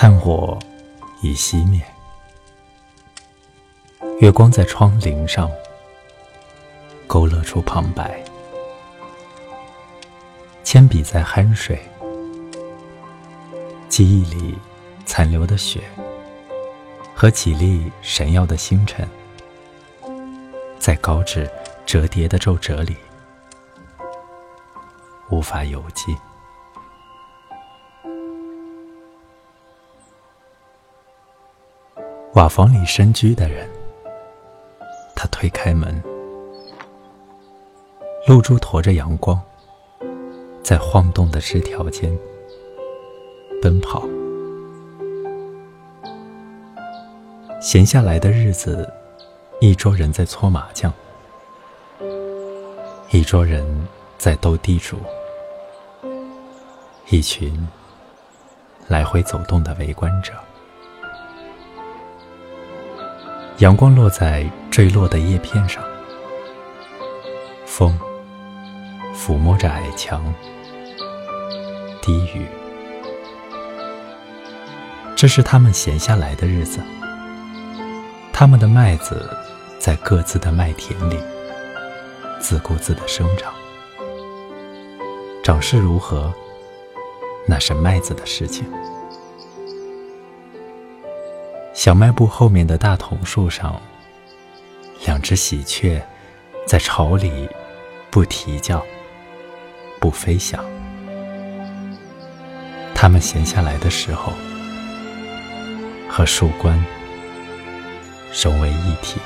炭火已熄灭，月光在窗棂上勾勒出旁白，铅笔在酣睡，记忆里残留的雪和几粒闪耀的星辰，在稿纸折叠的皱褶里无法游记。瓦房里深居的人，他推开门，露珠驮着阳光，在晃动的枝条间奔跑。闲下来的日子，一桌人在搓麻将，一桌人在斗地主，一群来回走动的围观者。阳光落在坠落的叶片上，风抚摸着矮墙，低语。这是他们闲下来的日子。他们的麦子在各自的麦田里自顾自的生长，长势如何，那是麦子的事情。小卖部后面的大桐树上，两只喜鹊在巢里不啼叫、不飞翔。它们闲下来的时候，和树冠融为一体。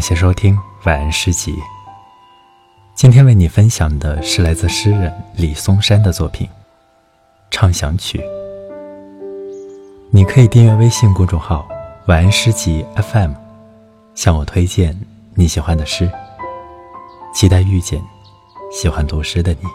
感谢收听晚安诗集。今天为你分享的是来自诗人李松山的作品《畅想曲》。你可以订阅微信公众号“晚安诗集 FM”，向我推荐你喜欢的诗。期待遇见喜欢读诗的你。